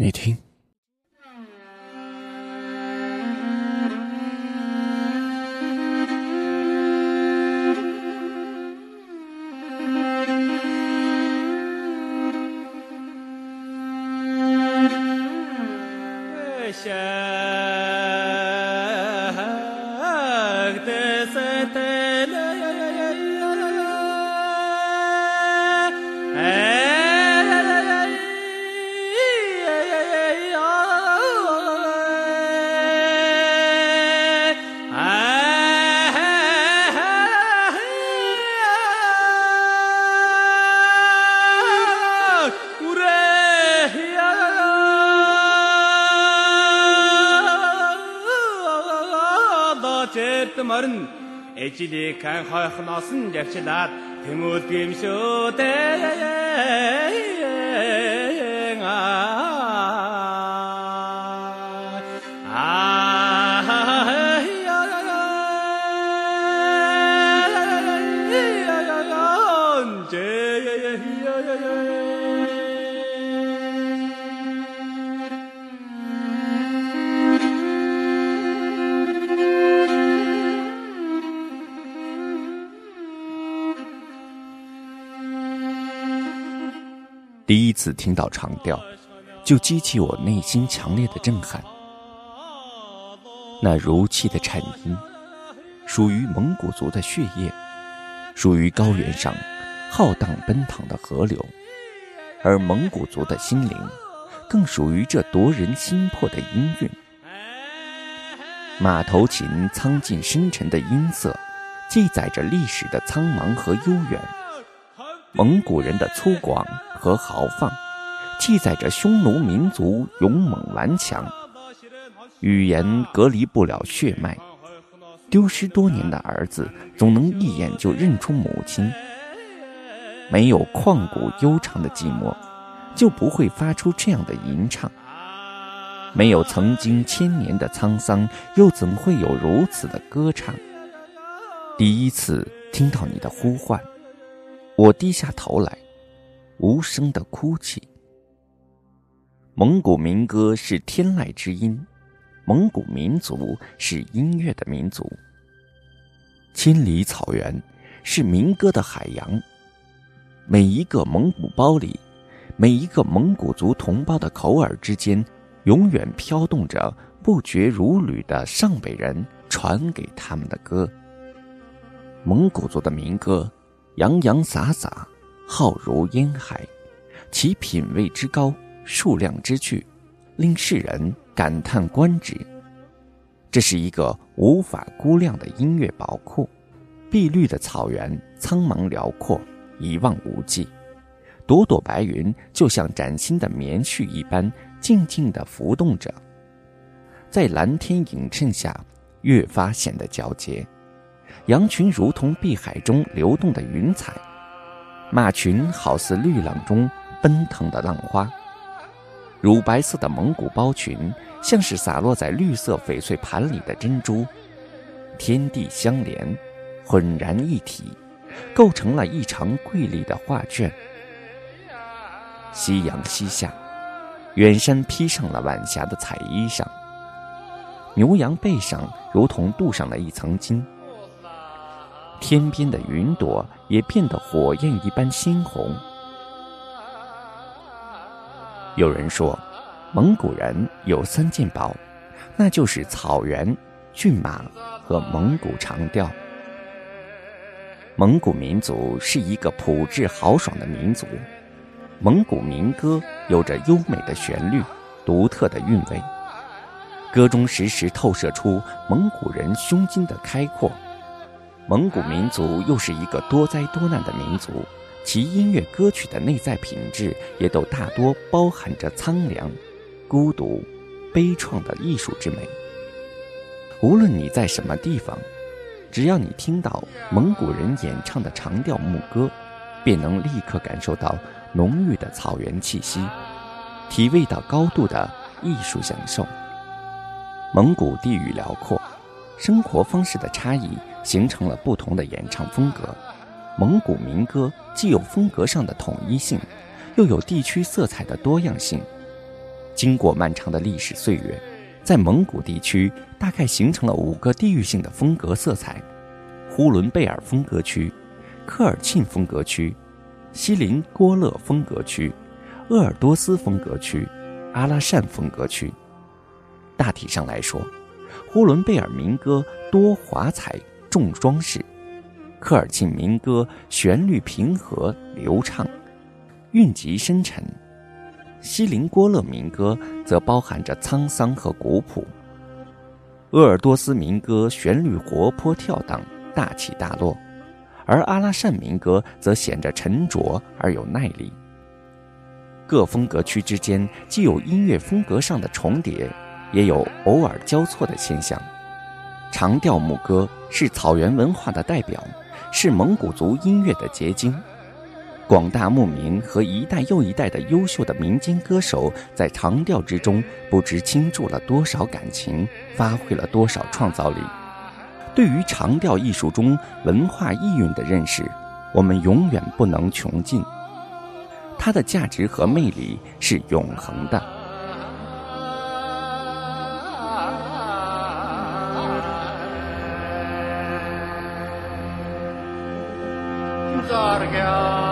你听。морин эжилийг кан хойхноос нь явчлаад тэмүүл гимшөөдэй Yeah, yeah, yeah. 第一次听到长调，就激起我内心强烈的震撼。那如泣的颤音，属于蒙古族的血液，属于高原上浩荡奔腾的河流，而蒙古族的心灵，更属于这夺人心魄的音韵。马头琴苍劲深沉的音色，记载着历史的苍茫和悠远。蒙古人的粗犷。和豪放，记载着匈奴民族勇猛顽强。语言隔离不了血脉，丢失多年的儿子总能一眼就认出母亲。没有旷古悠长的寂寞，就不会发出这样的吟唱。没有曾经千年的沧桑，又怎会有如此的歌唱？第一次听到你的呼唤，我低下头来。无声的哭泣。蒙古民歌是天籁之音，蒙古民族是音乐的民族。千里草原是民歌的海洋，每一个蒙古包里，每一个蒙古族同胞的口耳之间，永远飘动着不绝如缕的上北人传给他们的歌。蒙古族的民歌，洋洋洒洒。浩如烟海，其品位之高，数量之巨，令世人感叹观止。这是一个无法估量的音乐宝库。碧绿的草原，苍茫辽阔，一望无际。朵朵白云就像崭新的棉絮一般，静静地浮动着，在蓝天映衬下，越发显得皎洁。羊群如同碧海中流动的云彩。马群好似绿浪中奔腾的浪花，乳白色的蒙古包群像是洒落在绿色翡翠盘里的珍珠，天地相连，浑然一体，构成了一场瑰丽的画卷。夕阳西下，远山披上了晚霞的彩衣裳，牛羊背上如同镀上了一层金。天边的云朵也变得火焰一般鲜红。有人说，蒙古人有三件宝，那就是草原、骏马和蒙古长调。蒙古民族是一个朴质豪爽的民族，蒙古民歌有着优美的旋律、独特的韵味，歌中时时透射出蒙古人胸襟的开阔。蒙古民族又是一个多灾多难的民族，其音乐歌曲的内在品质也都大多包含着苍凉、孤独、悲怆的艺术之美。无论你在什么地方，只要你听到蒙古人演唱的长调牧歌，便能立刻感受到浓郁的草原气息，体味到高度的艺术享受。蒙古地域辽阔，生活方式的差异。形成了不同的演唱风格。蒙古民歌既有风格上的统一性，又有地区色彩的多样性。经过漫长的历史岁月，在蒙古地区大概形成了五个地域性的风格色彩：呼伦贝尔风格区、科尔沁风格区、锡林郭勒风格区、鄂尔多斯风格区、阿拉善风格区。大体上来说，呼伦贝尔民歌多华彩重装饰，科尔沁民歌旋律平和流畅，韵极深沉。锡林郭勒民歌则包含着沧桑和古朴，鄂尔多斯民歌旋律活泼跳荡、大起大落，而阿拉善民歌则显着沉着而有耐力。各风格区之间既有音乐风格上的重叠，也有偶尔交错的现象。长调牧歌是草原文化的代表，是蒙古族音乐的结晶。广大牧民和一代又一代的优秀的民间歌手，在长调之中不知倾注了多少感情，发挥了多少创造力。对于长调艺术中文化意蕴的认识，我们永远不能穷尽。它的价值和魅力是永恒的。Georgia.